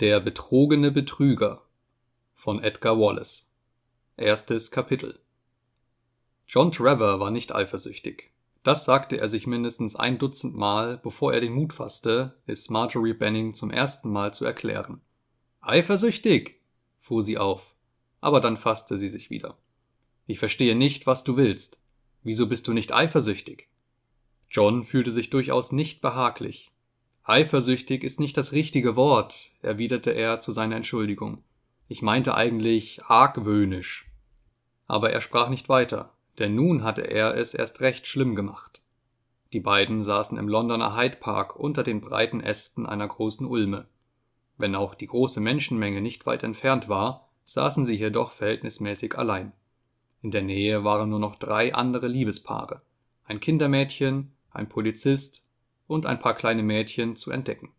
Der betrogene Betrüger von Edgar Wallace Erstes Kapitel John Trevor war nicht eifersüchtig. Das sagte er sich mindestens ein Dutzend Mal, bevor er den Mut fasste, es Marjorie Benning zum ersten Mal zu erklären. Eifersüchtig? fuhr sie auf, aber dann fasste sie sich wieder. Ich verstehe nicht, was du willst. Wieso bist du nicht eifersüchtig? John fühlte sich durchaus nicht behaglich. Eifersüchtig ist nicht das richtige Wort, erwiderte er zu seiner Entschuldigung. Ich meinte eigentlich argwöhnisch. Aber er sprach nicht weiter, denn nun hatte er es erst recht schlimm gemacht. Die beiden saßen im Londoner Hyde Park unter den breiten Ästen einer großen Ulme. Wenn auch die große Menschenmenge nicht weit entfernt war, saßen sie jedoch verhältnismäßig allein. In der Nähe waren nur noch drei andere Liebespaare, ein Kindermädchen, ein Polizist und ein paar kleine Mädchen zu entdecken.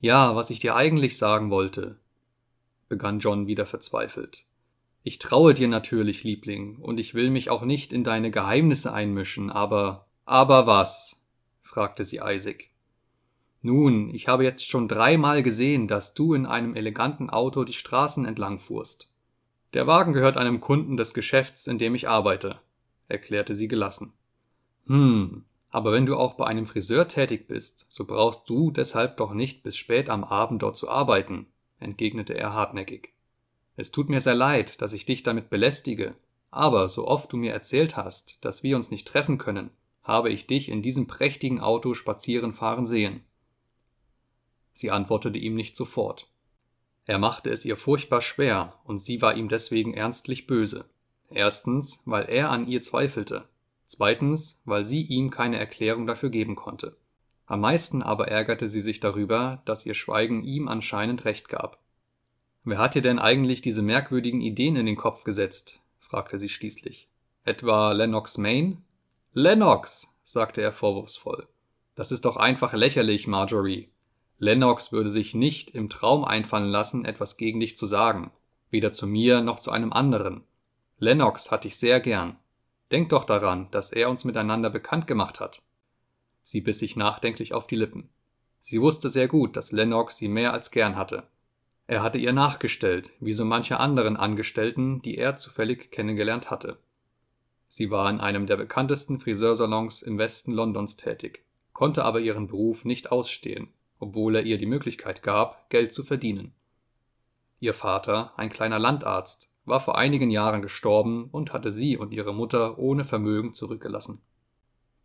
Ja, was ich dir eigentlich sagen wollte, begann John wieder verzweifelt. Ich traue dir natürlich, Liebling, und ich will mich auch nicht in deine Geheimnisse einmischen, aber. Aber was? fragte sie eisig. Nun, ich habe jetzt schon dreimal gesehen, dass du in einem eleganten Auto die Straßen entlang fuhrst. Der Wagen gehört einem Kunden des Geschäfts, in dem ich arbeite, erklärte sie gelassen. Hm, aber wenn du auch bei einem Friseur tätig bist, so brauchst du deshalb doch nicht bis spät am Abend dort zu arbeiten, entgegnete er hartnäckig. Es tut mir sehr leid, dass ich dich damit belästige, aber so oft du mir erzählt hast, dass wir uns nicht treffen können, habe ich dich in diesem prächtigen Auto spazieren fahren sehen. Sie antwortete ihm nicht sofort. Er machte es ihr furchtbar schwer, und sie war ihm deswegen ernstlich böse. Erstens, weil er an ihr zweifelte, Zweitens, weil sie ihm keine Erklärung dafür geben konnte. Am meisten aber ärgerte sie sich darüber, dass ihr Schweigen ihm anscheinend recht gab. Wer hat dir denn eigentlich diese merkwürdigen Ideen in den Kopf gesetzt? fragte sie schließlich. Etwa Lennox Maine? Lennox, sagte er vorwurfsvoll. Das ist doch einfach lächerlich, Marjorie. Lennox würde sich nicht im Traum einfallen lassen, etwas gegen dich zu sagen, weder zu mir noch zu einem anderen. Lennox hat dich sehr gern. Denk doch daran, dass er uns miteinander bekannt gemacht hat. Sie biss sich nachdenklich auf die Lippen. Sie wusste sehr gut, dass Lennox sie mehr als gern hatte. Er hatte ihr nachgestellt, wie so manche anderen Angestellten, die er zufällig kennengelernt hatte. Sie war in einem der bekanntesten Friseursalons im Westen Londons tätig, konnte aber ihren Beruf nicht ausstehen, obwohl er ihr die Möglichkeit gab, Geld zu verdienen. Ihr Vater, ein kleiner Landarzt, war vor einigen Jahren gestorben und hatte sie und ihre Mutter ohne Vermögen zurückgelassen.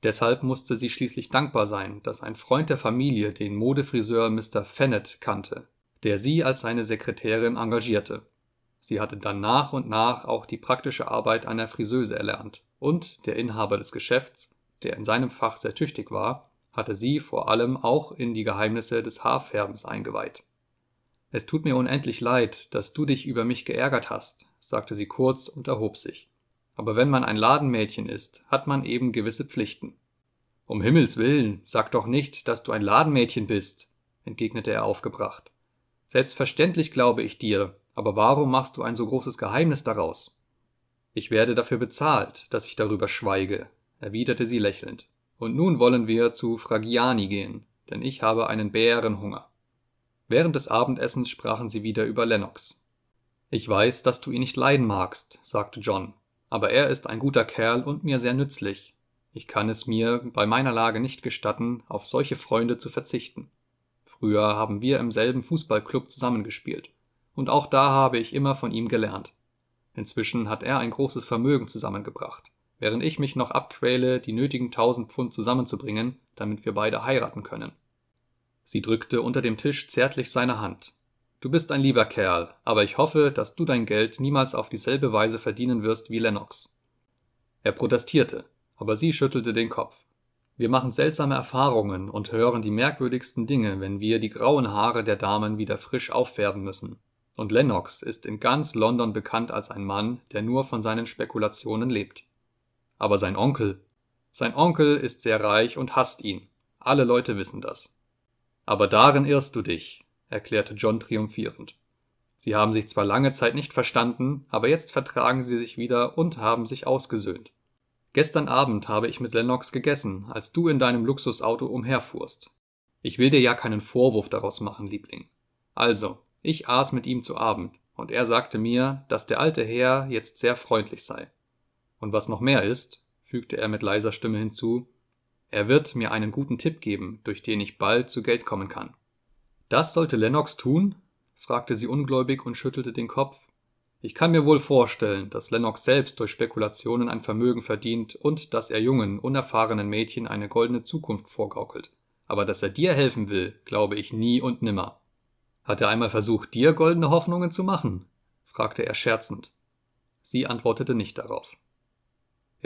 Deshalb musste sie schließlich dankbar sein, dass ein Freund der Familie den Modefriseur Mr. Fennett kannte, der sie als seine Sekretärin engagierte. Sie hatte dann nach und nach auch die praktische Arbeit einer Friseuse erlernt, und der Inhaber des Geschäfts, der in seinem Fach sehr tüchtig war, hatte sie vor allem auch in die Geheimnisse des Haarfärbens eingeweiht. Es tut mir unendlich leid, dass du dich über mich geärgert hast, sagte sie kurz und erhob sich. Aber wenn man ein Ladenmädchen ist, hat man eben gewisse Pflichten. Um Himmels willen, sag doch nicht, dass du ein Ladenmädchen bist, entgegnete er aufgebracht. Selbstverständlich glaube ich dir, aber warum machst du ein so großes Geheimnis daraus? Ich werde dafür bezahlt, dass ich darüber schweige, erwiderte sie lächelnd. Und nun wollen wir zu Fragiani gehen, denn ich habe einen Bärenhunger. Während des Abendessens sprachen sie wieder über Lennox. Ich weiß, dass du ihn nicht leiden magst, sagte John, aber er ist ein guter Kerl und mir sehr nützlich. Ich kann es mir bei meiner Lage nicht gestatten, auf solche Freunde zu verzichten. Früher haben wir im selben Fußballclub zusammengespielt, und auch da habe ich immer von ihm gelernt. Inzwischen hat er ein großes Vermögen zusammengebracht, während ich mich noch abquäle, die nötigen tausend Pfund zusammenzubringen, damit wir beide heiraten können. Sie drückte unter dem Tisch zärtlich seine Hand. Du bist ein lieber Kerl, aber ich hoffe, dass du dein Geld niemals auf dieselbe Weise verdienen wirst wie Lennox. Er protestierte, aber sie schüttelte den Kopf. Wir machen seltsame Erfahrungen und hören die merkwürdigsten Dinge, wenn wir die grauen Haare der Damen wieder frisch auffärben müssen. Und Lennox ist in ganz London bekannt als ein Mann, der nur von seinen Spekulationen lebt. Aber sein Onkel. Sein Onkel ist sehr reich und hasst ihn. Alle Leute wissen das. Aber darin irrst du dich, erklärte John triumphierend. Sie haben sich zwar lange Zeit nicht verstanden, aber jetzt vertragen sie sich wieder und haben sich ausgesöhnt. Gestern Abend habe ich mit Lennox gegessen, als du in deinem Luxusauto umherfuhrst. Ich will dir ja keinen Vorwurf daraus machen, Liebling. Also, ich aß mit ihm zu Abend, und er sagte mir, dass der alte Herr jetzt sehr freundlich sei. Und was noch mehr ist, fügte er mit leiser Stimme hinzu, er wird mir einen guten Tipp geben, durch den ich bald zu Geld kommen kann. Das sollte Lennox tun? fragte sie ungläubig und schüttelte den Kopf. Ich kann mir wohl vorstellen, dass Lennox selbst durch Spekulationen ein Vermögen verdient und dass er jungen, unerfahrenen Mädchen eine goldene Zukunft vorgaukelt. Aber dass er dir helfen will, glaube ich nie und nimmer. Hat er einmal versucht, dir goldene Hoffnungen zu machen? fragte er scherzend. Sie antwortete nicht darauf.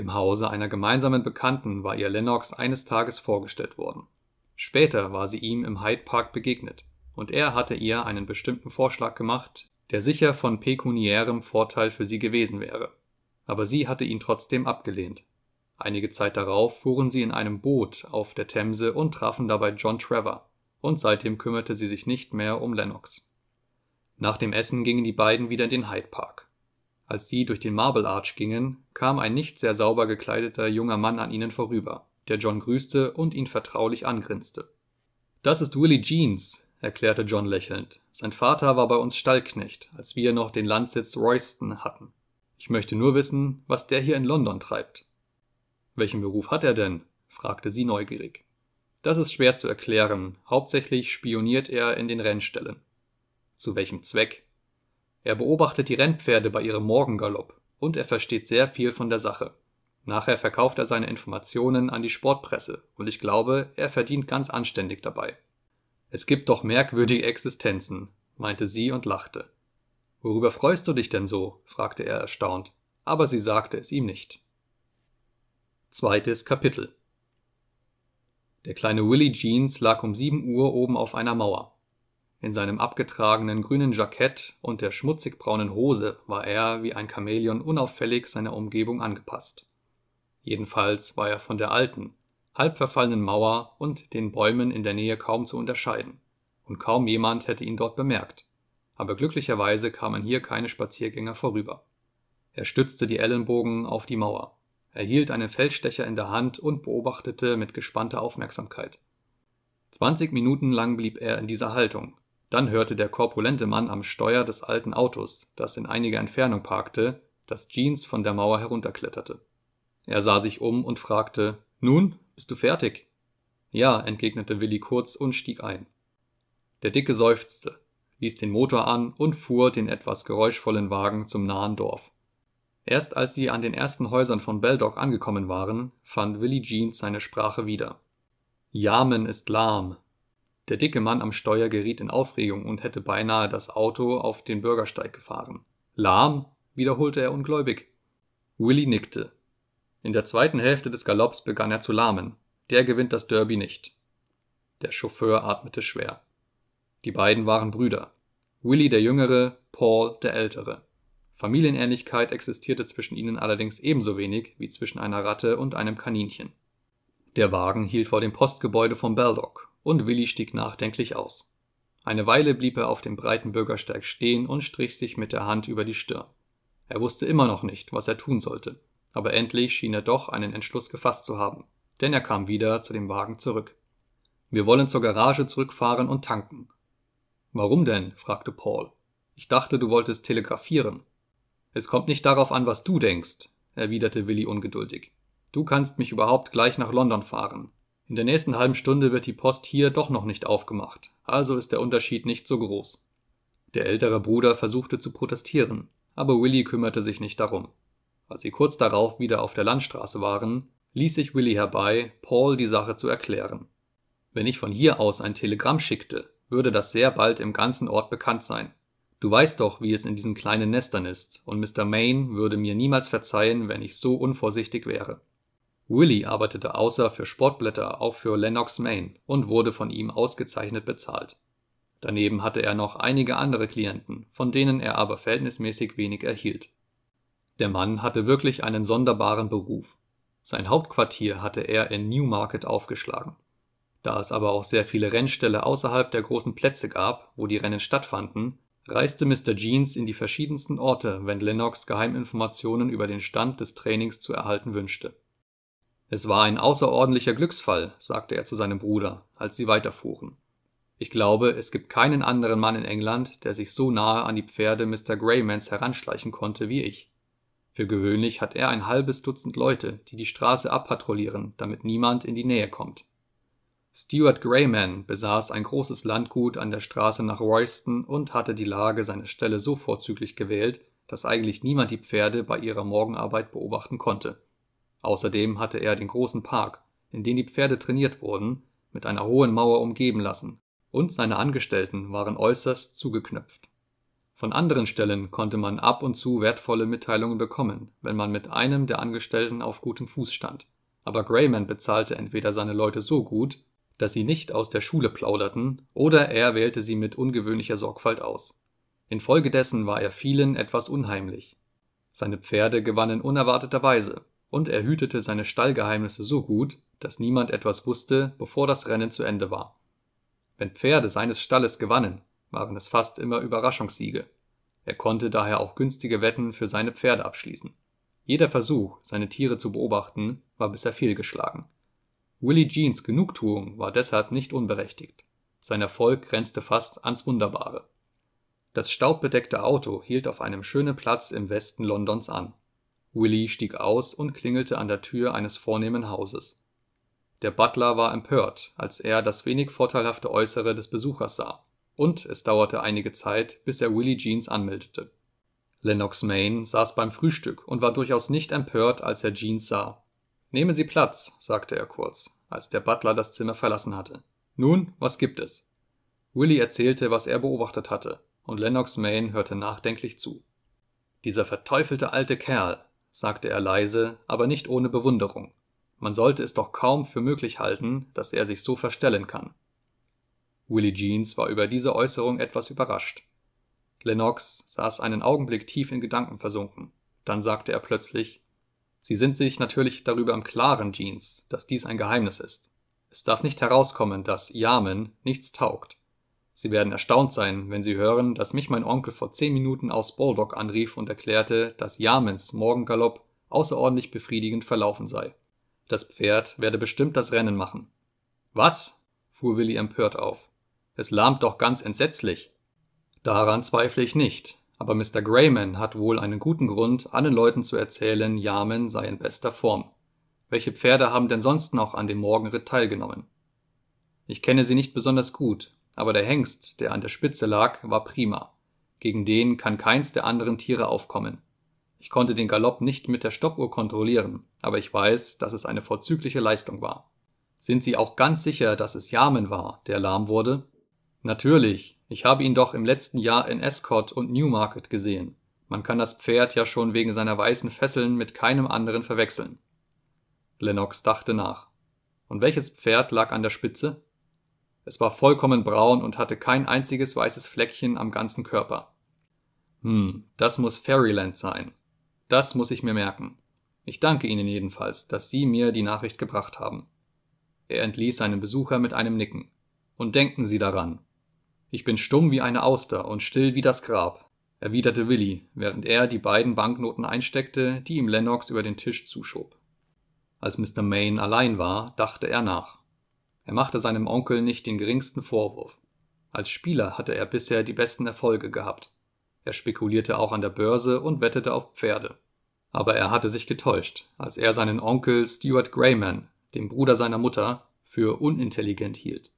Im Hause einer gemeinsamen Bekannten war ihr Lennox eines Tages vorgestellt worden. Später war sie ihm im Hyde Park begegnet, und er hatte ihr einen bestimmten Vorschlag gemacht, der sicher von pekuniärem Vorteil für sie gewesen wäre. Aber sie hatte ihn trotzdem abgelehnt. Einige Zeit darauf fuhren sie in einem Boot auf der Themse und trafen dabei John Trevor, und seitdem kümmerte sie sich nicht mehr um Lennox. Nach dem Essen gingen die beiden wieder in den Hyde Park. Als sie durch den Marble Arch gingen, kam ein nicht sehr sauber gekleideter junger Mann an ihnen vorüber, der John grüßte und ihn vertraulich angrinste. Das ist Willie Jeans, erklärte John lächelnd. Sein Vater war bei uns Stallknecht, als wir noch den Landsitz Royston hatten. Ich möchte nur wissen, was der hier in London treibt. Welchen Beruf hat er denn? fragte sie neugierig. Das ist schwer zu erklären. Hauptsächlich spioniert er in den Rennställen. Zu welchem Zweck? Er beobachtet die Rennpferde bei ihrem Morgengalopp und er versteht sehr viel von der Sache. Nachher verkauft er seine Informationen an die Sportpresse und ich glaube, er verdient ganz anständig dabei. Es gibt doch merkwürdige Existenzen, meinte sie und lachte. Worüber freust du dich denn so? fragte er erstaunt, aber sie sagte es ihm nicht. Zweites Kapitel Der kleine Willie Jeans lag um sieben Uhr oben auf einer Mauer. In seinem abgetragenen grünen Jackett und der schmutzig braunen Hose war er wie ein Chamäleon unauffällig seiner Umgebung angepasst. Jedenfalls war er von der alten, halb verfallenen Mauer und den Bäumen in der Nähe kaum zu unterscheiden, und kaum jemand hätte ihn dort bemerkt. Aber glücklicherweise kamen hier keine Spaziergänger vorüber. Er stützte die Ellenbogen auf die Mauer. Er hielt einen Feldstecher in der Hand und beobachtete mit gespannter Aufmerksamkeit. Zwanzig Minuten lang blieb er in dieser Haltung. Dann hörte der korpulente Mann am Steuer des alten Autos, das in einiger Entfernung parkte, dass Jeans von der Mauer herunterkletterte. Er sah sich um und fragte, nun, bist du fertig? Ja, entgegnete Willi kurz und stieg ein. Der Dicke seufzte, ließ den Motor an und fuhr den etwas geräuschvollen Wagen zum nahen Dorf. Erst als sie an den ersten Häusern von Beldock angekommen waren, fand Willi Jeans seine Sprache wieder. Yamen ist lahm. Der dicke Mann am Steuer geriet in Aufregung und hätte beinahe das Auto auf den Bürgersteig gefahren. Lahm? wiederholte er ungläubig. Willi nickte. In der zweiten Hälfte des Galopps begann er zu lahmen. Der gewinnt das Derby nicht. Der Chauffeur atmete schwer. Die beiden waren Brüder. Willy der Jüngere, Paul der Ältere. Familienähnlichkeit existierte zwischen ihnen allerdings ebenso wenig wie zwischen einer Ratte und einem Kaninchen. Der Wagen hielt vor dem Postgebäude von Baldock und Willy stieg nachdenklich aus. Eine Weile blieb er auf dem breiten Bürgersteig stehen und strich sich mit der Hand über die Stirn. Er wusste immer noch nicht, was er tun sollte aber endlich schien er doch einen Entschluss gefasst zu haben, denn er kam wieder zu dem Wagen zurück. Wir wollen zur Garage zurückfahren und tanken. Warum denn? fragte Paul. Ich dachte, du wolltest telegrafieren. Es kommt nicht darauf an, was du denkst, erwiderte Willi ungeduldig. Du kannst mich überhaupt gleich nach London fahren. In der nächsten halben Stunde wird die Post hier doch noch nicht aufgemacht, also ist der Unterschied nicht so groß. Der ältere Bruder versuchte zu protestieren, aber Willi kümmerte sich nicht darum. Als sie kurz darauf wieder auf der Landstraße waren, ließ sich Willy herbei, Paul die Sache zu erklären. Wenn ich von hier aus ein Telegramm schickte, würde das sehr bald im ganzen Ort bekannt sein. Du weißt doch, wie es in diesen kleinen Nestern ist, und Mr. Maine würde mir niemals verzeihen, wenn ich so unvorsichtig wäre. Willy arbeitete außer für Sportblätter auch für Lennox Maine und wurde von ihm ausgezeichnet bezahlt. Daneben hatte er noch einige andere Klienten, von denen er aber verhältnismäßig wenig erhielt. Der Mann hatte wirklich einen sonderbaren Beruf. Sein Hauptquartier hatte er in Newmarket aufgeschlagen. Da es aber auch sehr viele Rennställe außerhalb der großen Plätze gab, wo die Rennen stattfanden, reiste Mr. Jeans in die verschiedensten Orte, wenn Lennox Geheiminformationen über den Stand des Trainings zu erhalten wünschte. Es war ein außerordentlicher Glücksfall, sagte er zu seinem Bruder, als sie weiterfuhren. Ich glaube, es gibt keinen anderen Mann in England, der sich so nahe an die Pferde Mr. Greymans heranschleichen konnte wie ich. Für gewöhnlich hat er ein halbes Dutzend Leute, die die Straße abpatrouillieren, damit niemand in die Nähe kommt. Stuart Greyman besaß ein großes Landgut an der Straße nach Royston und hatte die Lage seiner Stelle so vorzüglich gewählt, dass eigentlich niemand die Pferde bei ihrer Morgenarbeit beobachten konnte. Außerdem hatte er den großen Park, in den die Pferde trainiert wurden, mit einer hohen Mauer umgeben lassen, und seine Angestellten waren äußerst zugeknöpft. Von anderen Stellen konnte man ab und zu wertvolle Mitteilungen bekommen, wenn man mit einem der Angestellten auf gutem Fuß stand, aber Grayman bezahlte entweder seine Leute so gut, dass sie nicht aus der Schule plauderten, oder er wählte sie mit ungewöhnlicher Sorgfalt aus. Infolgedessen war er vielen etwas unheimlich. Seine Pferde gewannen unerwarteterweise, und er hütete seine Stallgeheimnisse so gut, dass niemand etwas wusste, bevor das Rennen zu Ende war. Wenn Pferde seines Stalles gewannen, waren es fast immer Überraschungssiege. Er konnte daher auch günstige Wetten für seine Pferde abschließen. Jeder Versuch, seine Tiere zu beobachten, war bisher fehlgeschlagen. Willie Jeans Genugtuung war deshalb nicht unberechtigt. Sein Erfolg grenzte fast ans Wunderbare. Das staubbedeckte Auto hielt auf einem schönen Platz im Westen Londons an. Willie stieg aus und klingelte an der Tür eines vornehmen Hauses. Der Butler war empört, als er das wenig vorteilhafte Äußere des Besuchers sah, und es dauerte einige Zeit, bis er Willie Jeans anmeldete. Lennox Main saß beim Frühstück und war durchaus nicht empört, als er Jeans sah. Nehmen Sie Platz, sagte er kurz, als der Butler das Zimmer verlassen hatte. Nun, was gibt es? Willie erzählte, was er beobachtet hatte, und Lennox Main hörte nachdenklich zu. Dieser verteufelte alte Kerl, sagte er leise, aber nicht ohne Bewunderung. Man sollte es doch kaum für möglich halten, dass er sich so verstellen kann. Willie Jeans war über diese Äußerung etwas überrascht. Lennox saß einen Augenblick tief in Gedanken versunken. Dann sagte er plötzlich Sie sind sich natürlich darüber im Klaren, Jeans, dass dies ein Geheimnis ist. Es darf nicht herauskommen, dass Yamen nichts taugt. Sie werden erstaunt sein, wenn Sie hören, dass mich mein Onkel vor zehn Minuten aus Baldock anrief und erklärte, dass Yamens Morgengalopp außerordentlich befriedigend verlaufen sei. Das Pferd werde bestimmt das Rennen machen. Was? fuhr Willi empört auf. Es lahmt doch ganz entsetzlich. Daran zweifle ich nicht, aber Mr. Grayman hat wohl einen guten Grund, allen Leuten zu erzählen, Yamen sei in bester Form. Welche Pferde haben denn sonst noch an dem Morgenritt teilgenommen? Ich kenne sie nicht besonders gut, aber der Hengst, der an der Spitze lag, war prima. Gegen den kann keins der anderen Tiere aufkommen. Ich konnte den Galopp nicht mit der Stoppuhr kontrollieren, aber ich weiß, dass es eine vorzügliche Leistung war. Sind Sie auch ganz sicher, dass es Yamen war, der lahm wurde? Natürlich, ich habe ihn doch im letzten Jahr in Escott und Newmarket gesehen. Man kann das Pferd ja schon wegen seiner weißen Fesseln mit keinem anderen verwechseln. Lennox dachte nach. Und welches Pferd lag an der Spitze? Es war vollkommen braun und hatte kein einziges weißes Fleckchen am ganzen Körper. Hm, das muss Fairyland sein. Das muss ich mir merken. Ich danke Ihnen jedenfalls, dass Sie mir die Nachricht gebracht haben. Er entließ seinen Besucher mit einem Nicken. Und denken Sie daran. Ich bin stumm wie eine Auster und still wie das Grab, erwiderte Willi, während er die beiden Banknoten einsteckte, die ihm Lennox über den Tisch zuschob. Als Mr. Main allein war, dachte er nach. Er machte seinem Onkel nicht den geringsten Vorwurf. Als Spieler hatte er bisher die besten Erfolge gehabt. Er spekulierte auch an der Börse und wettete auf Pferde. Aber er hatte sich getäuscht, als er seinen Onkel Stuart Grayman, den Bruder seiner Mutter, für unintelligent hielt.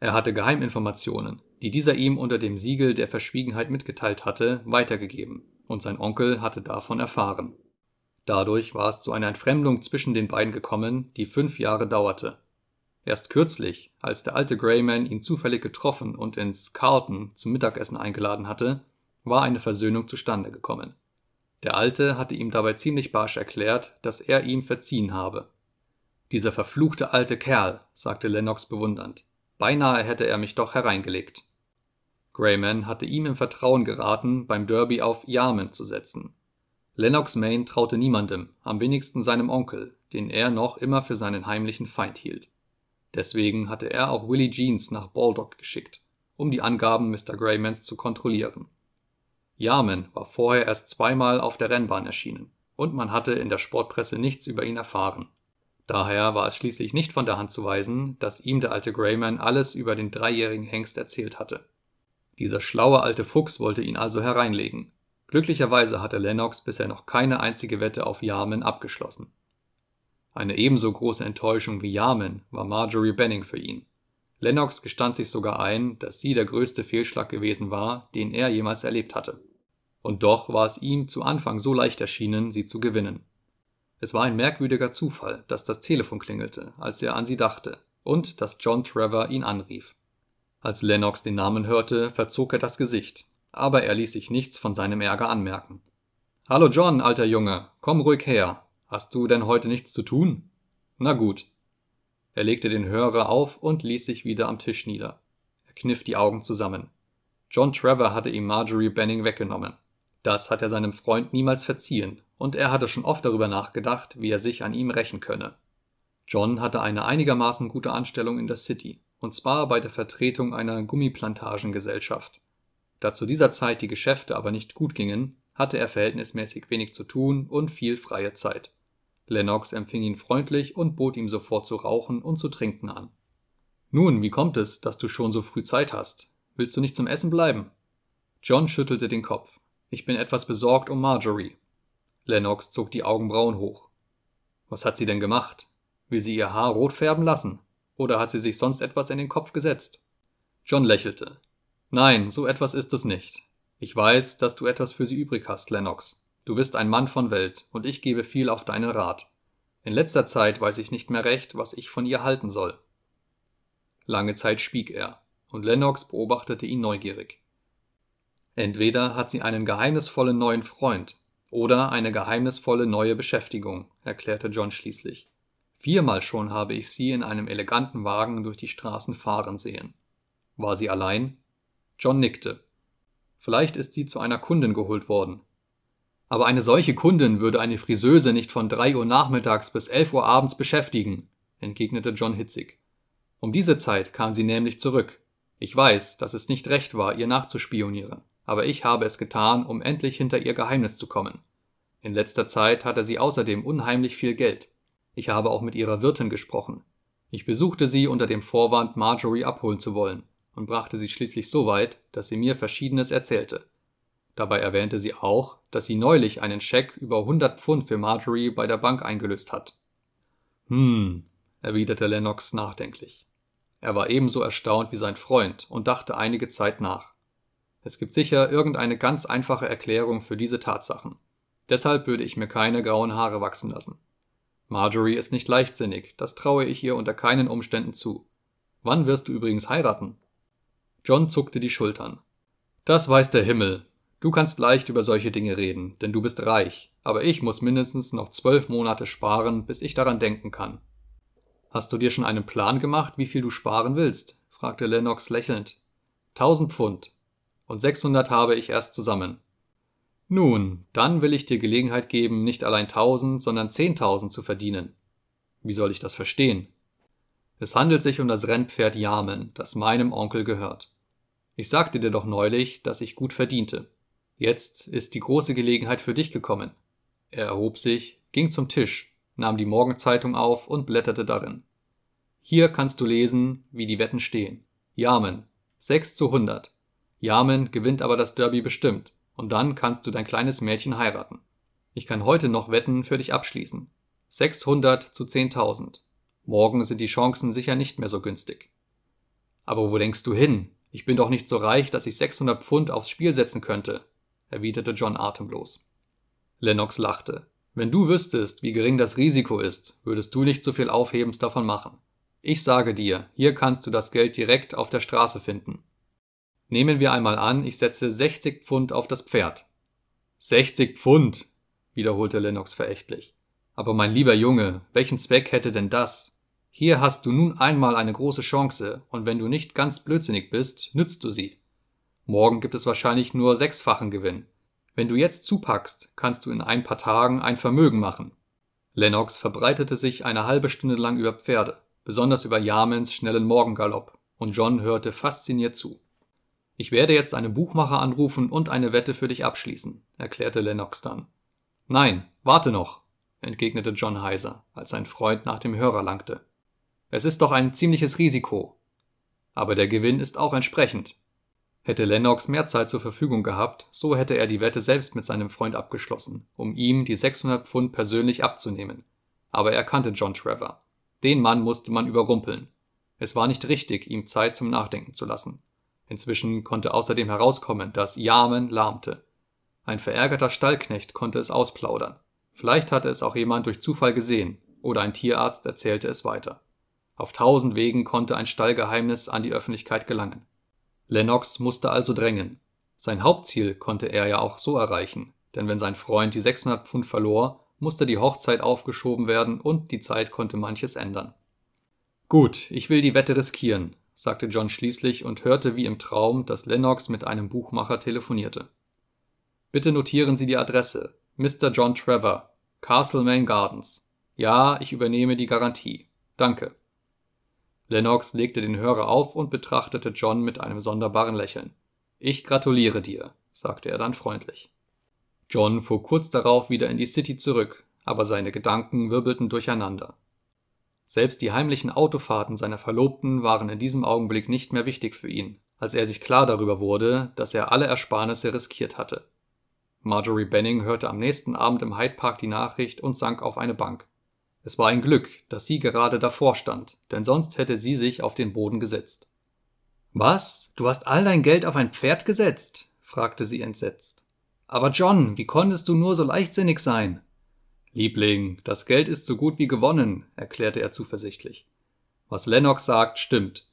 Er hatte Geheiminformationen, die dieser ihm unter dem Siegel der Verschwiegenheit mitgeteilt hatte, weitergegeben, und sein Onkel hatte davon erfahren. Dadurch war es zu einer Entfremdung zwischen den beiden gekommen, die fünf Jahre dauerte. Erst kürzlich, als der alte Grayman ihn zufällig getroffen und ins Carlton zum Mittagessen eingeladen hatte, war eine Versöhnung zustande gekommen. Der Alte hatte ihm dabei ziemlich barsch erklärt, dass er ihm verziehen habe. Dieser verfluchte alte Kerl, sagte Lennox bewundernd. Beinahe hätte er mich doch hereingelegt. Grayman hatte ihm im Vertrauen geraten, beim Derby auf Yarman zu setzen. Lennox Main traute niemandem, am wenigsten seinem Onkel, den er noch immer für seinen heimlichen Feind hielt. Deswegen hatte er auch Willie Jeans nach Baldock geschickt, um die Angaben Mr. Graymans zu kontrollieren. Yamen war vorher erst zweimal auf der Rennbahn erschienen, und man hatte in der Sportpresse nichts über ihn erfahren. Daher war es schließlich nicht von der Hand zu weisen, dass ihm der alte Greyman alles über den dreijährigen Hengst erzählt hatte. Dieser schlaue alte Fuchs wollte ihn also hereinlegen. Glücklicherweise hatte Lennox bisher noch keine einzige Wette auf Yarman abgeschlossen. Eine ebenso große Enttäuschung wie Yarman war Marjorie Benning für ihn. Lennox gestand sich sogar ein, dass sie der größte Fehlschlag gewesen war, den er jemals erlebt hatte. Und doch war es ihm zu Anfang so leicht erschienen, sie zu gewinnen. Es war ein merkwürdiger Zufall, dass das Telefon klingelte, als er an sie dachte, und dass John Trevor ihn anrief. Als Lennox den Namen hörte, verzog er das Gesicht, aber er ließ sich nichts von seinem Ärger anmerken. Hallo John, alter Junge, komm ruhig her. Hast du denn heute nichts zu tun? Na gut. Er legte den Hörer auf und ließ sich wieder am Tisch nieder. Er kniff die Augen zusammen. John Trevor hatte ihm Marjorie Benning weggenommen. Das hat er seinem Freund niemals verziehen, und er hatte schon oft darüber nachgedacht, wie er sich an ihm rächen könne. John hatte eine einigermaßen gute Anstellung in der City, und zwar bei der Vertretung einer Gummiplantagengesellschaft. Da zu dieser Zeit die Geschäfte aber nicht gut gingen, hatte er verhältnismäßig wenig zu tun und viel freie Zeit. Lennox empfing ihn freundlich und bot ihm sofort zu rauchen und zu trinken an. Nun, wie kommt es, dass du schon so früh Zeit hast? Willst du nicht zum Essen bleiben? John schüttelte den Kopf. Ich bin etwas besorgt um Marjorie. Lennox zog die Augenbrauen hoch. Was hat sie denn gemacht? Will sie ihr Haar rot färben lassen? Oder hat sie sich sonst etwas in den Kopf gesetzt? John lächelte. Nein, so etwas ist es nicht. Ich weiß, dass du etwas für sie übrig hast, Lennox. Du bist ein Mann von Welt, und ich gebe viel auf deinen Rat. In letzter Zeit weiß ich nicht mehr recht, was ich von ihr halten soll. Lange Zeit schwieg er, und Lennox beobachtete ihn neugierig. Entweder hat sie einen geheimnisvollen neuen Freund oder eine geheimnisvolle neue Beschäftigung, erklärte John schließlich. Viermal schon habe ich sie in einem eleganten Wagen durch die Straßen fahren sehen. War sie allein? John nickte. Vielleicht ist sie zu einer Kundin geholt worden. Aber eine solche Kundin würde eine Friseuse nicht von drei Uhr nachmittags bis elf Uhr abends beschäftigen, entgegnete John hitzig. Um diese Zeit kam sie nämlich zurück. Ich weiß, dass es nicht recht war, ihr nachzuspionieren, aber ich habe es getan, um endlich hinter ihr Geheimnis zu kommen. In letzter Zeit hatte sie außerdem unheimlich viel Geld. Ich habe auch mit ihrer Wirtin gesprochen. Ich besuchte sie unter dem Vorwand, Marjorie abholen zu wollen und brachte sie schließlich so weit, dass sie mir Verschiedenes erzählte. Dabei erwähnte sie auch, dass sie neulich einen Scheck über 100 Pfund für Marjorie bei der Bank eingelöst hat. Hm, erwiderte Lennox nachdenklich. Er war ebenso erstaunt wie sein Freund und dachte einige Zeit nach. Es gibt sicher irgendeine ganz einfache Erklärung für diese Tatsachen. Deshalb würde ich mir keine grauen Haare wachsen lassen. Marjorie ist nicht leichtsinnig, das traue ich ihr unter keinen Umständen zu. Wann wirst du übrigens heiraten? John zuckte die Schultern. Das weiß der Himmel. Du kannst leicht über solche Dinge reden, denn du bist reich, aber ich muss mindestens noch zwölf Monate sparen, bis ich daran denken kann. Hast du dir schon einen Plan gemacht, wie viel du sparen willst? fragte Lennox lächelnd. Tausend Pfund. Und sechshundert habe ich erst zusammen. Nun, dann will ich dir Gelegenheit geben, nicht allein tausend, sondern zehntausend zu verdienen. Wie soll ich das verstehen? Es handelt sich um das Rennpferd Yamen, das meinem Onkel gehört. Ich sagte dir doch neulich, dass ich gut verdiente. Jetzt ist die große Gelegenheit für dich gekommen. Er erhob sich, ging zum Tisch, nahm die Morgenzeitung auf und blätterte darin. Hier kannst du lesen, wie die Wetten stehen. Yamen, 6 zu 100. Yamen gewinnt aber das Derby bestimmt, und dann kannst du dein kleines Mädchen heiraten. Ich kann heute noch Wetten für dich abschließen. 600 zu 10.000. Morgen sind die Chancen sicher nicht mehr so günstig. Aber wo denkst du hin? Ich bin doch nicht so reich, dass ich 600 Pfund aufs Spiel setzen könnte, erwiderte John atemlos. Lennox lachte. Wenn du wüsstest, wie gering das Risiko ist, würdest du nicht so viel Aufhebens davon machen. Ich sage dir, hier kannst du das Geld direkt auf der Straße finden. Nehmen wir einmal an, ich setze 60 Pfund auf das Pferd. 60 Pfund, wiederholte Lennox verächtlich. Aber mein lieber Junge, welchen Zweck hätte denn das? Hier hast du nun einmal eine große Chance, und wenn du nicht ganz blödsinnig bist, nützt du sie. Morgen gibt es wahrscheinlich nur sechsfachen Gewinn. Wenn du jetzt zupackst, kannst du in ein paar Tagen ein Vermögen machen. Lennox verbreitete sich eine halbe Stunde lang über Pferde, besonders über Jamens schnellen Morgengalopp, und John hörte fasziniert zu. Ich werde jetzt einen Buchmacher anrufen und eine Wette für dich abschließen, erklärte Lennox dann. Nein, warte noch. entgegnete John heiser, als sein Freund nach dem Hörer langte. Es ist doch ein ziemliches Risiko. Aber der Gewinn ist auch entsprechend. Hätte Lennox mehr Zeit zur Verfügung gehabt, so hätte er die Wette selbst mit seinem Freund abgeschlossen, um ihm die 600 Pfund persönlich abzunehmen. Aber er kannte John Trevor. Den Mann musste man überrumpeln. Es war nicht richtig, ihm Zeit zum Nachdenken zu lassen. Inzwischen konnte außerdem herauskommen, dass Yamen lahmte. Ein verärgerter Stallknecht konnte es ausplaudern. Vielleicht hatte es auch jemand durch Zufall gesehen, oder ein Tierarzt erzählte es weiter. Auf tausend Wegen konnte ein Stallgeheimnis an die Öffentlichkeit gelangen. Lennox musste also drängen. Sein Hauptziel konnte er ja auch so erreichen, denn wenn sein Freund die 600 Pfund verlor, musste die Hochzeit aufgeschoben werden und die Zeit konnte manches ändern. Gut, ich will die Wette riskieren, sagte John schließlich und hörte wie im Traum, dass Lennox mit einem Buchmacher telefonierte. Bitte notieren Sie die Adresse. Mr. John Trevor, Castlemaine Gardens. Ja, ich übernehme die Garantie. Danke. Lennox legte den Hörer auf und betrachtete John mit einem sonderbaren Lächeln. Ich gratuliere dir, sagte er dann freundlich. John fuhr kurz darauf wieder in die City zurück, aber seine Gedanken wirbelten durcheinander. Selbst die heimlichen Autofahrten seiner Verlobten waren in diesem Augenblick nicht mehr wichtig für ihn, als er sich klar darüber wurde, dass er alle Ersparnisse riskiert hatte. Marjorie Benning hörte am nächsten Abend im Hyde Park die Nachricht und sank auf eine Bank. Es war ein Glück, dass sie gerade davor stand, denn sonst hätte sie sich auf den Boden gesetzt. Was? Du hast all dein Geld auf ein Pferd gesetzt? fragte sie entsetzt. Aber John, wie konntest du nur so leichtsinnig sein? Liebling, das Geld ist so gut wie gewonnen, erklärte er zuversichtlich. Was Lennox sagt, stimmt.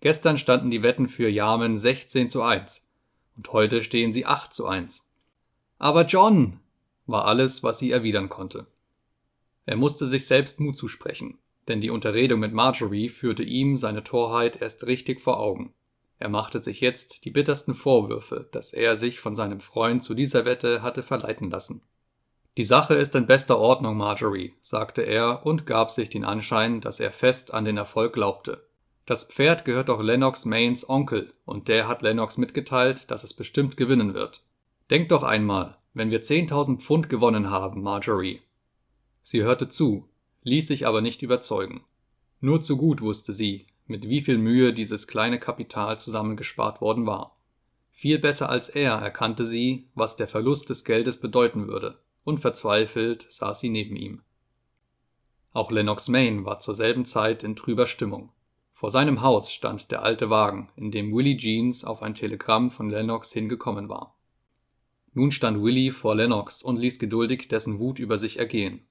Gestern standen die Wetten für Yamen 16 zu 1 und heute stehen sie 8 zu 1. Aber John, war alles, was sie erwidern konnte. Er musste sich selbst Mut zusprechen, denn die Unterredung mit Marjorie führte ihm seine Torheit erst richtig vor Augen. Er machte sich jetzt die bittersten Vorwürfe, dass er sich von seinem Freund zu dieser Wette hatte verleiten lassen. Die Sache ist in bester Ordnung, Marjorie, sagte er und gab sich den Anschein, dass er fest an den Erfolg glaubte. Das Pferd gehört doch Lennox Mains Onkel, und der hat Lennox mitgeteilt, dass es bestimmt gewinnen wird. Denk doch einmal, wenn wir 10.000 Pfund gewonnen haben, Marjorie. Sie hörte zu, ließ sich aber nicht überzeugen. Nur zu gut wusste sie, mit wie viel Mühe dieses kleine Kapital zusammengespart worden war. Viel besser als er erkannte sie, was der Verlust des Geldes bedeuten würde, und verzweifelt saß sie neben ihm. Auch Lennox Main war zur selben Zeit in trüber Stimmung. Vor seinem Haus stand der alte Wagen, in dem Willie Jeans auf ein Telegramm von Lennox hingekommen war. Nun stand Willie vor Lennox und ließ geduldig dessen Wut über sich ergehen.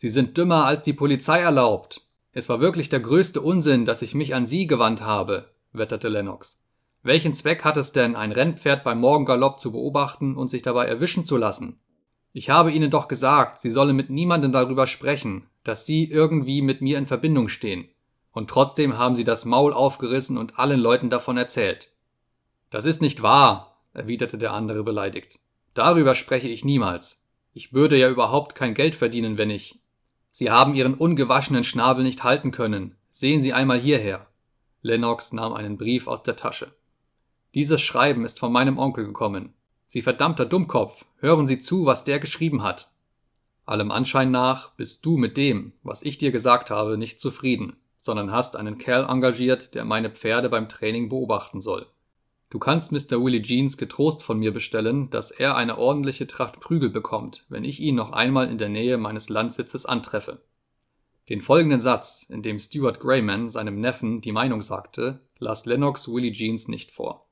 Sie sind dümmer, als die Polizei erlaubt, es war wirklich der größte Unsinn, dass ich mich an Sie gewandt habe, wetterte Lennox. Welchen Zweck hat es denn, ein Rennpferd beim Morgengalopp zu beobachten und sich dabei erwischen zu lassen? Ich habe Ihnen doch gesagt, Sie sollen mit niemandem darüber sprechen, dass Sie irgendwie mit mir in Verbindung stehen. Und trotzdem haben Sie das Maul aufgerissen und allen Leuten davon erzählt. Das ist nicht wahr, erwiderte der andere beleidigt. Darüber spreche ich niemals. Ich würde ja überhaupt kein Geld verdienen, wenn ich. Sie haben Ihren ungewaschenen Schnabel nicht halten können. Sehen Sie einmal hierher. Lennox nahm einen Brief aus der Tasche. Dieses Schreiben ist von meinem Onkel gekommen. Sie verdammter Dummkopf, hören Sie zu, was der geschrieben hat. Allem Anschein nach bist du mit dem, was ich dir gesagt habe, nicht zufrieden, sondern hast einen Kerl engagiert, der meine Pferde beim Training beobachten soll. Du kannst Mr. Willie Jeans getrost von mir bestellen, dass er eine ordentliche Tracht Prügel bekommt, wenn ich ihn noch einmal in der Nähe meines Landsitzes antreffe. Den folgenden Satz, in dem Stuart Grayman seinem Neffen die Meinung sagte, las Lennox Willie Jeans nicht vor.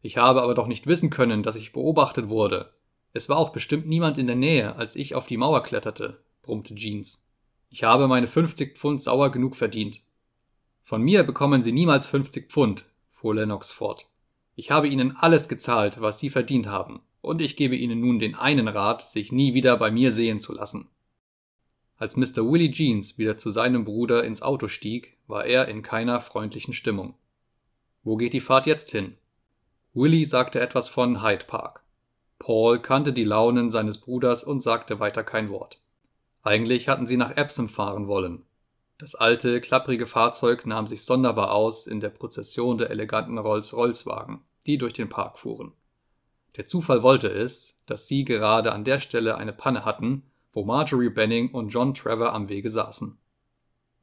Ich habe aber doch nicht wissen können, dass ich beobachtet wurde. Es war auch bestimmt niemand in der Nähe, als ich auf die Mauer kletterte, brummte Jeans. Ich habe meine 50 Pfund sauer genug verdient. Von mir bekommen Sie niemals 50 Pfund, fuhr Lennox fort. Ich habe ihnen alles gezahlt, was sie verdient haben, und ich gebe ihnen nun den einen Rat, sich nie wieder bei mir sehen zu lassen. Als Mr. Willie Jeans wieder zu seinem Bruder ins Auto stieg, war er in keiner freundlichen Stimmung. Wo geht die Fahrt jetzt hin? Willie sagte etwas von Hyde Park. Paul kannte die Launen seines Bruders und sagte weiter kein Wort. Eigentlich hatten sie nach Epsom fahren wollen, das alte, klapprige Fahrzeug nahm sich sonderbar aus in der Prozession der eleganten Rolls-Royce-Wagen, die durch den Park fuhren. Der Zufall wollte es, dass sie gerade an der Stelle eine Panne hatten, wo Marjorie Benning und John Trevor am Wege saßen.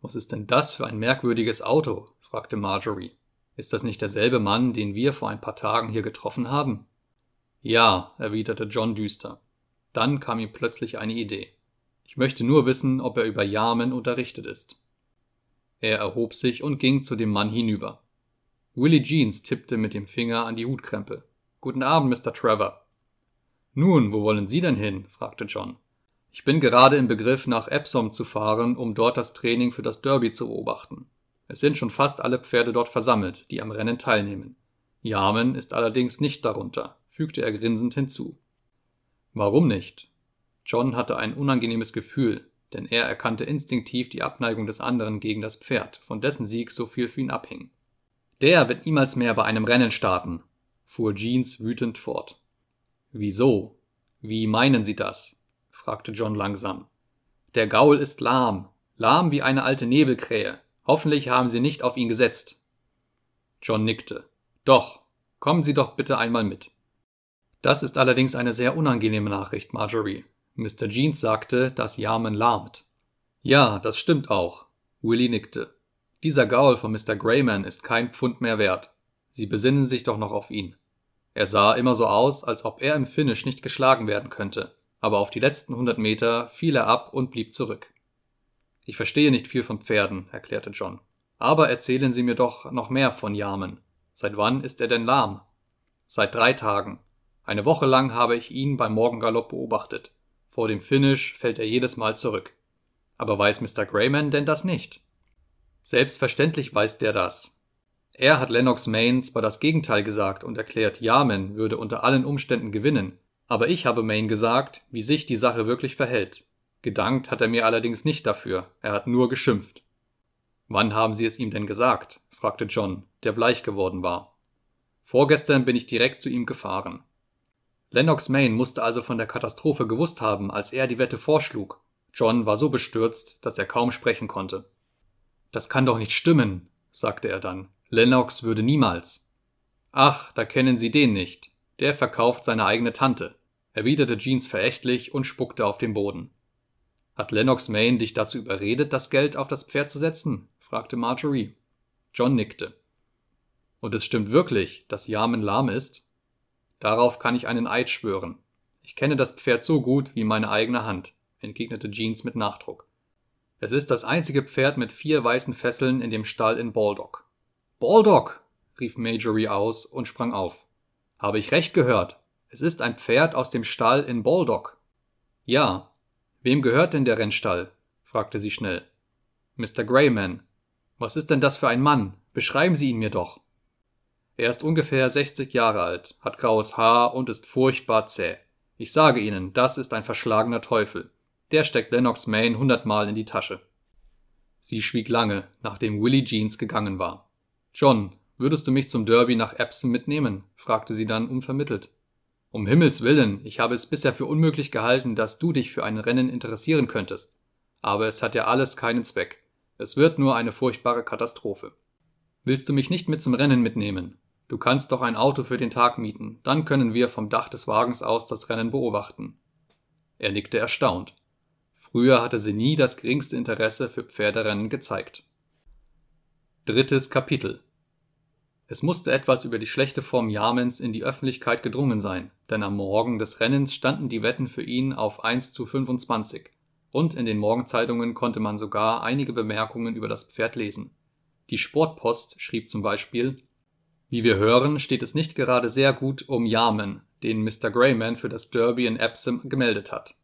Was ist denn das für ein merkwürdiges Auto? fragte Marjorie. Ist das nicht derselbe Mann, den wir vor ein paar Tagen hier getroffen haben? Ja, erwiderte John düster. Dann kam ihm plötzlich eine Idee. Ich möchte nur wissen, ob er über Yamen unterrichtet ist. Er erhob sich und ging zu dem Mann hinüber. Willie Jeans tippte mit dem Finger an die Hutkrempe. Guten Abend, Mr. Trevor. Nun, wo wollen Sie denn hin? fragte John. Ich bin gerade im Begriff, nach Epsom zu fahren, um dort das Training für das Derby zu beobachten. Es sind schon fast alle Pferde dort versammelt, die am Rennen teilnehmen. Yamen ist allerdings nicht darunter, fügte er grinsend hinzu. Warum nicht? John hatte ein unangenehmes Gefühl, denn er erkannte instinktiv die Abneigung des anderen gegen das Pferd, von dessen Sieg so viel für ihn abhing. Der wird niemals mehr bei einem Rennen starten, fuhr Jeans wütend fort. Wieso? Wie meinen Sie das? fragte John langsam. Der Gaul ist lahm, lahm wie eine alte Nebelkrähe. Hoffentlich haben Sie nicht auf ihn gesetzt. John nickte. Doch, kommen Sie doch bitte einmal mit. Das ist allerdings eine sehr unangenehme Nachricht, Marjorie. Mr. Jeans sagte, dass Yamen lahmt. Ja, das stimmt auch. Willy nickte. Dieser Gaul von Mr. Grayman ist kein Pfund mehr wert. Sie besinnen sich doch noch auf ihn. Er sah immer so aus, als ob er im Finish nicht geschlagen werden könnte, aber auf die letzten hundert Meter fiel er ab und blieb zurück. Ich verstehe nicht viel von Pferden, erklärte John. Aber erzählen Sie mir doch noch mehr von Yamen. Seit wann ist er denn lahm? Seit drei Tagen. Eine Woche lang habe ich ihn beim Morgengalopp beobachtet. Vor dem Finish fällt er jedes Mal zurück. Aber weiß Mr. Grayman denn das nicht? Selbstverständlich weiß der das. Er hat Lennox Maine zwar das Gegenteil gesagt und erklärt, Yamen würde unter allen Umständen gewinnen, aber ich habe Maine gesagt, wie sich die Sache wirklich verhält. Gedankt hat er mir allerdings nicht dafür, er hat nur geschimpft. Wann haben Sie es ihm denn gesagt? fragte John, der bleich geworden war. Vorgestern bin ich direkt zu ihm gefahren. Lennox Maine musste also von der Katastrophe gewusst haben, als er die Wette vorschlug. John war so bestürzt, dass er kaum sprechen konnte. Das kann doch nicht stimmen, sagte er dann. Lennox würde niemals. Ach, da kennen Sie den nicht. Der verkauft seine eigene Tante, erwiderte Jeans verächtlich und spuckte auf den Boden. Hat Lennox Maine dich dazu überredet, das Geld auf das Pferd zu setzen? fragte Marjorie. John nickte. Und es stimmt wirklich, dass Yamen lahm ist? Darauf kann ich einen Eid schwören. Ich kenne das Pferd so gut wie meine eigene Hand, entgegnete Jeans mit Nachdruck. Es ist das einzige Pferd mit vier weißen Fesseln in dem Stall in Baldock. Baldock! rief Majorie aus und sprang auf. Habe ich recht gehört? Es ist ein Pferd aus dem Stall in Baldock. Ja. Wem gehört denn der Rennstall? fragte sie schnell. Mr. Grayman. Was ist denn das für ein Mann? Beschreiben Sie ihn mir doch. Er ist ungefähr 60 Jahre alt, hat graues Haar und ist furchtbar zäh. Ich sage Ihnen, das ist ein verschlagener Teufel. Der steckt Lennox Maine hundertmal in die Tasche. Sie schwieg lange, nachdem Willie Jeans gegangen war. John, würdest du mich zum Derby nach Epsom mitnehmen? fragte sie dann unvermittelt. Um Himmels willen, ich habe es bisher für unmöglich gehalten, dass du dich für ein Rennen interessieren könntest. Aber es hat ja alles keinen Zweck. Es wird nur eine furchtbare Katastrophe. Willst du mich nicht mit zum Rennen mitnehmen? Du kannst doch ein Auto für den Tag mieten, dann können wir vom Dach des Wagens aus das Rennen beobachten. Er nickte erstaunt. Früher hatte sie nie das geringste Interesse für Pferderennen gezeigt. Drittes Kapitel Es musste etwas über die schlechte Form Yamens in die Öffentlichkeit gedrungen sein, denn am Morgen des Rennens standen die Wetten für ihn auf 1 zu 25, und in den Morgenzeitungen konnte man sogar einige Bemerkungen über das Pferd lesen. Die Sportpost schrieb zum Beispiel Wie wir hören, steht es nicht gerade sehr gut um Yamen, den Mr. Grayman für das Derby in Epsom gemeldet hat.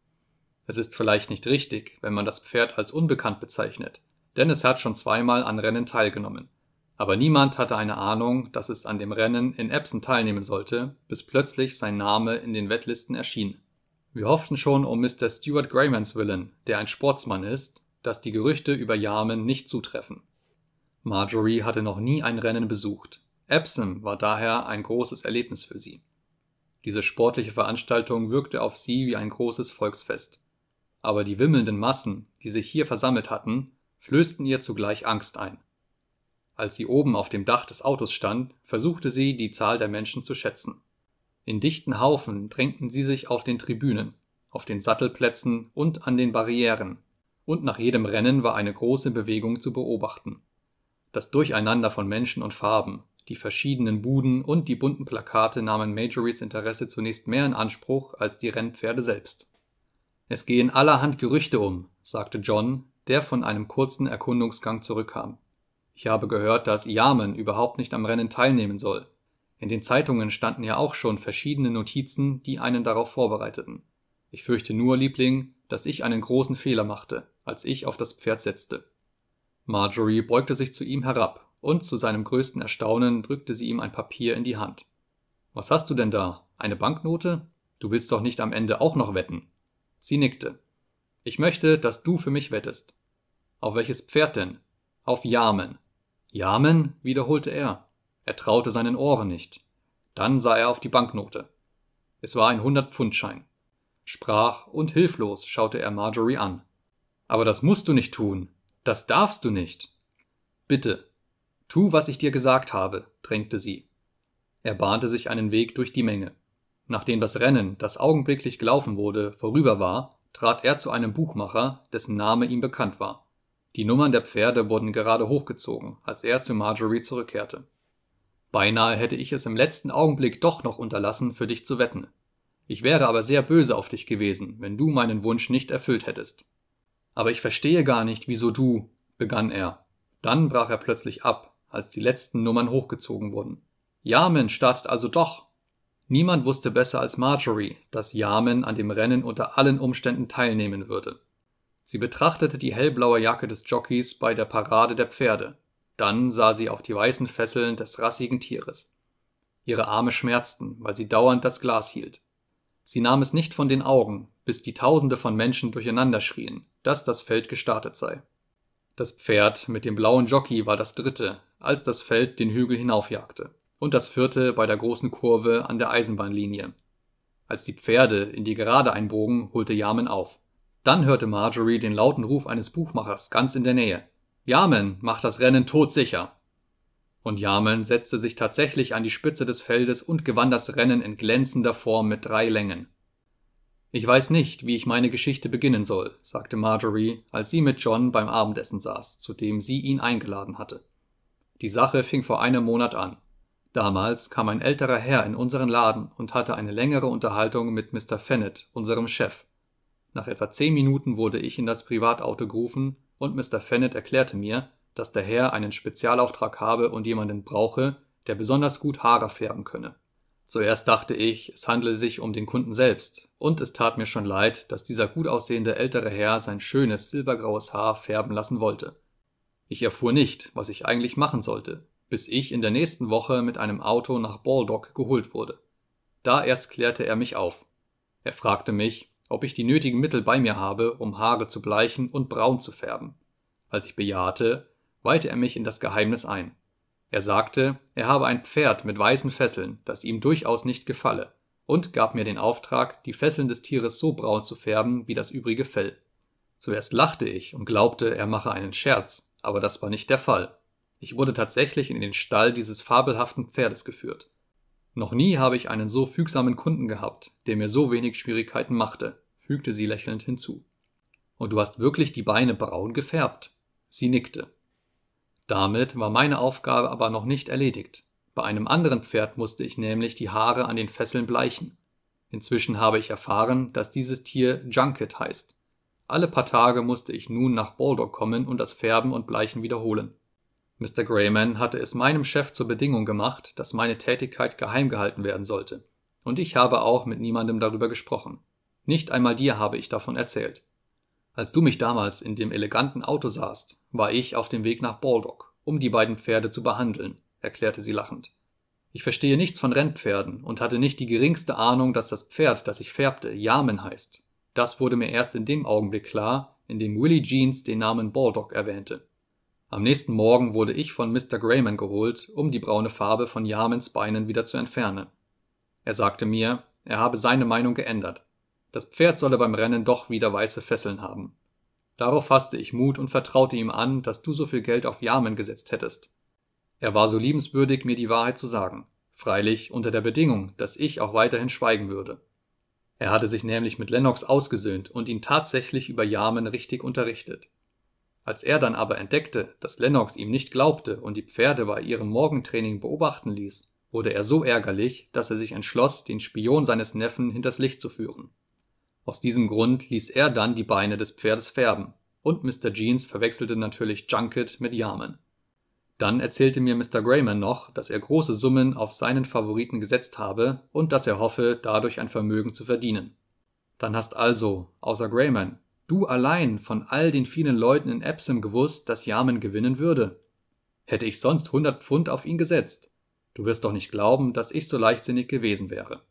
Es ist vielleicht nicht richtig, wenn man das Pferd als unbekannt bezeichnet, denn es hat schon zweimal an Rennen teilgenommen. Aber niemand hatte eine Ahnung, dass es an dem Rennen in Epsom teilnehmen sollte, bis plötzlich sein Name in den Wettlisten erschien. Wir hofften schon um Mr. Stuart Graymans willen, der ein Sportsmann ist, dass die Gerüchte über Yamen nicht zutreffen. Marjorie hatte noch nie ein Rennen besucht. Epsom war daher ein großes Erlebnis für sie. Diese sportliche Veranstaltung wirkte auf sie wie ein großes Volksfest aber die wimmelnden Massen, die sich hier versammelt hatten, flößten ihr zugleich Angst ein. Als sie oben auf dem Dach des Autos stand, versuchte sie, die Zahl der Menschen zu schätzen. In dichten Haufen drängten sie sich auf den Tribünen, auf den Sattelplätzen und an den Barrieren, und nach jedem Rennen war eine große Bewegung zu beobachten. Das Durcheinander von Menschen und Farben, die verschiedenen Buden und die bunten Plakate nahmen Majorys Interesse zunächst mehr in Anspruch als die Rennpferde selbst. Es gehen allerhand Gerüchte um, sagte John, der von einem kurzen Erkundungsgang zurückkam. Ich habe gehört, dass Yamen überhaupt nicht am Rennen teilnehmen soll. In den Zeitungen standen ja auch schon verschiedene Notizen, die einen darauf vorbereiteten. Ich fürchte nur, Liebling, dass ich einen großen Fehler machte, als ich auf das Pferd setzte. Marjorie beugte sich zu ihm herab und zu seinem größten Erstaunen drückte sie ihm ein Papier in die Hand. Was hast du denn da? Eine Banknote? Du willst doch nicht am Ende auch noch wetten. Sie nickte. Ich möchte, dass du für mich wettest. Auf welches Pferd denn? Auf Yamen. Yamen? wiederholte er. Er traute seinen Ohren nicht. Dann sah er auf die Banknote. Es war ein Hundert-Pfund-Schein. Sprach und hilflos schaute er Marjorie an. Aber das musst du nicht tun. Das darfst du nicht. Bitte, Tu, was ich dir gesagt habe, drängte sie. Er bahnte sich einen Weg durch die Menge. Nachdem das Rennen, das augenblicklich gelaufen wurde, vorüber war, trat er zu einem Buchmacher, dessen Name ihm bekannt war. Die Nummern der Pferde wurden gerade hochgezogen, als er zu Marjorie zurückkehrte. Beinahe hätte ich es im letzten Augenblick doch noch unterlassen, für dich zu wetten. Ich wäre aber sehr böse auf dich gewesen, wenn du meinen Wunsch nicht erfüllt hättest. Aber ich verstehe gar nicht, wieso du, begann er. Dann brach er plötzlich ab, als die letzten Nummern hochgezogen wurden. Yamen startet also doch. Niemand wusste besser als Marjorie, dass Yamen an dem Rennen unter allen Umständen teilnehmen würde. Sie betrachtete die hellblaue Jacke des Jockeys bei der Parade der Pferde. Dann sah sie auf die weißen Fesseln des rassigen Tieres. Ihre Arme schmerzten, weil sie dauernd das Glas hielt. Sie nahm es nicht von den Augen, bis die Tausende von Menschen durcheinander schrien, dass das Feld gestartet sei. Das Pferd mit dem blauen Jockey war das dritte, als das Feld den Hügel hinaufjagte, und das vierte bei der großen Kurve an der Eisenbahnlinie. Als die Pferde in die Gerade einbogen, holte Yamen auf. Dann hörte Marjorie den lauten Ruf eines Buchmachers ganz in der Nähe. Yamen macht das Rennen todsicher. Und Yamen setzte sich tatsächlich an die Spitze des Feldes und gewann das Rennen in glänzender Form mit drei Längen. Ich weiß nicht, wie ich meine Geschichte beginnen soll, sagte Marjorie, als sie mit John beim Abendessen saß, zu dem sie ihn eingeladen hatte. Die Sache fing vor einem Monat an. Damals kam ein älterer Herr in unseren Laden und hatte eine längere Unterhaltung mit Mr. Fennett, unserem Chef. Nach etwa zehn Minuten wurde ich in das Privatauto gerufen und Mr. Fennett erklärte mir, dass der Herr einen Spezialauftrag habe und jemanden brauche, der besonders gut Haare färben könne. Zuerst dachte ich, es handle sich um den Kunden selbst, und es tat mir schon leid, dass dieser gut aussehende ältere Herr sein schönes silbergraues Haar färben lassen wollte. Ich erfuhr nicht, was ich eigentlich machen sollte, bis ich in der nächsten Woche mit einem Auto nach Baldock geholt wurde. Da erst klärte er mich auf. Er fragte mich, ob ich die nötigen Mittel bei mir habe, um Haare zu bleichen und braun zu färben. Als ich bejahte, weihte er mich in das Geheimnis ein. Er sagte, er habe ein Pferd mit weißen Fesseln, das ihm durchaus nicht gefalle, und gab mir den Auftrag, die Fesseln des Tieres so braun zu färben wie das übrige Fell. Zuerst lachte ich und glaubte, er mache einen Scherz, aber das war nicht der Fall. Ich wurde tatsächlich in den Stall dieses fabelhaften Pferdes geführt. Noch nie habe ich einen so fügsamen Kunden gehabt, der mir so wenig Schwierigkeiten machte, fügte sie lächelnd hinzu. Und du hast wirklich die Beine braun gefärbt. Sie nickte. Damit war meine Aufgabe aber noch nicht erledigt. Bei einem anderen Pferd musste ich nämlich die Haare an den Fesseln bleichen. Inzwischen habe ich erfahren, dass dieses Tier Junket heißt. Alle paar Tage musste ich nun nach Baldock kommen und das Färben und Bleichen wiederholen. Mr. Grayman hatte es meinem Chef zur Bedingung gemacht, dass meine Tätigkeit geheim gehalten werden sollte. Und ich habe auch mit niemandem darüber gesprochen. Nicht einmal dir habe ich davon erzählt. Als du mich damals in dem eleganten Auto sahst, war ich auf dem Weg nach Baldock, um die beiden Pferde zu behandeln, erklärte sie lachend. Ich verstehe nichts von Rennpferden und hatte nicht die geringste Ahnung, dass das Pferd, das ich färbte, Yamen heißt. Das wurde mir erst in dem Augenblick klar, in dem Willie Jeans den Namen Baldock erwähnte. Am nächsten Morgen wurde ich von Mr. Grayman geholt, um die braune Farbe von Yamens Beinen wieder zu entfernen. Er sagte mir, er habe seine Meinung geändert. Das Pferd solle beim Rennen doch wieder weiße Fesseln haben. Darauf fasste ich Mut und vertraute ihm an, dass du so viel Geld auf Yamen gesetzt hättest. Er war so liebenswürdig, mir die Wahrheit zu sagen, freilich unter der Bedingung, dass ich auch weiterhin schweigen würde. Er hatte sich nämlich mit Lennox ausgesöhnt und ihn tatsächlich über Yamen richtig unterrichtet. Als er dann aber entdeckte, dass Lennox ihm nicht glaubte und die Pferde bei ihrem Morgentraining beobachten ließ, wurde er so ärgerlich, dass er sich entschloss, den Spion seines Neffen hinters Licht zu führen. Aus diesem Grund ließ er dann die Beine des Pferdes färben, und Mr. Jeans verwechselte natürlich Junket mit Yamen. Dann erzählte mir Mr. Grayman noch, dass er große Summen auf seinen Favoriten gesetzt habe und dass er hoffe, dadurch ein Vermögen zu verdienen. Dann hast also, außer Grayman, du allein von all den vielen Leuten in Epsom gewusst, dass Yamen gewinnen würde. Hätte ich sonst hundert Pfund auf ihn gesetzt. Du wirst doch nicht glauben, dass ich so leichtsinnig gewesen wäre.